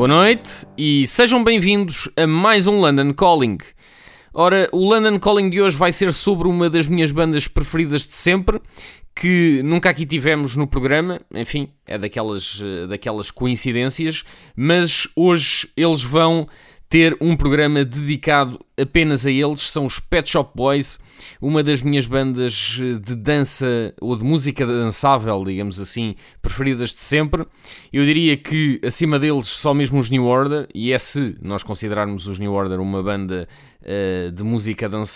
Boa noite e sejam bem-vindos a mais um London Calling. Ora, o London Calling de hoje vai ser sobre uma das minhas bandas preferidas de sempre, que nunca aqui tivemos no programa, enfim, é daquelas, eh, daquelas coincidências, mas hoje eles vão ter um programa dedicado apenas a eles, são os Pet Shop Boys, uma das minhas bandas eh, de dança ou de música dançável, digamos assim, preferidas de sempre. Eu diria que acima deles só mesmo os New Order, e é se nós considerarmos os New Order uma banda uh, de música dançável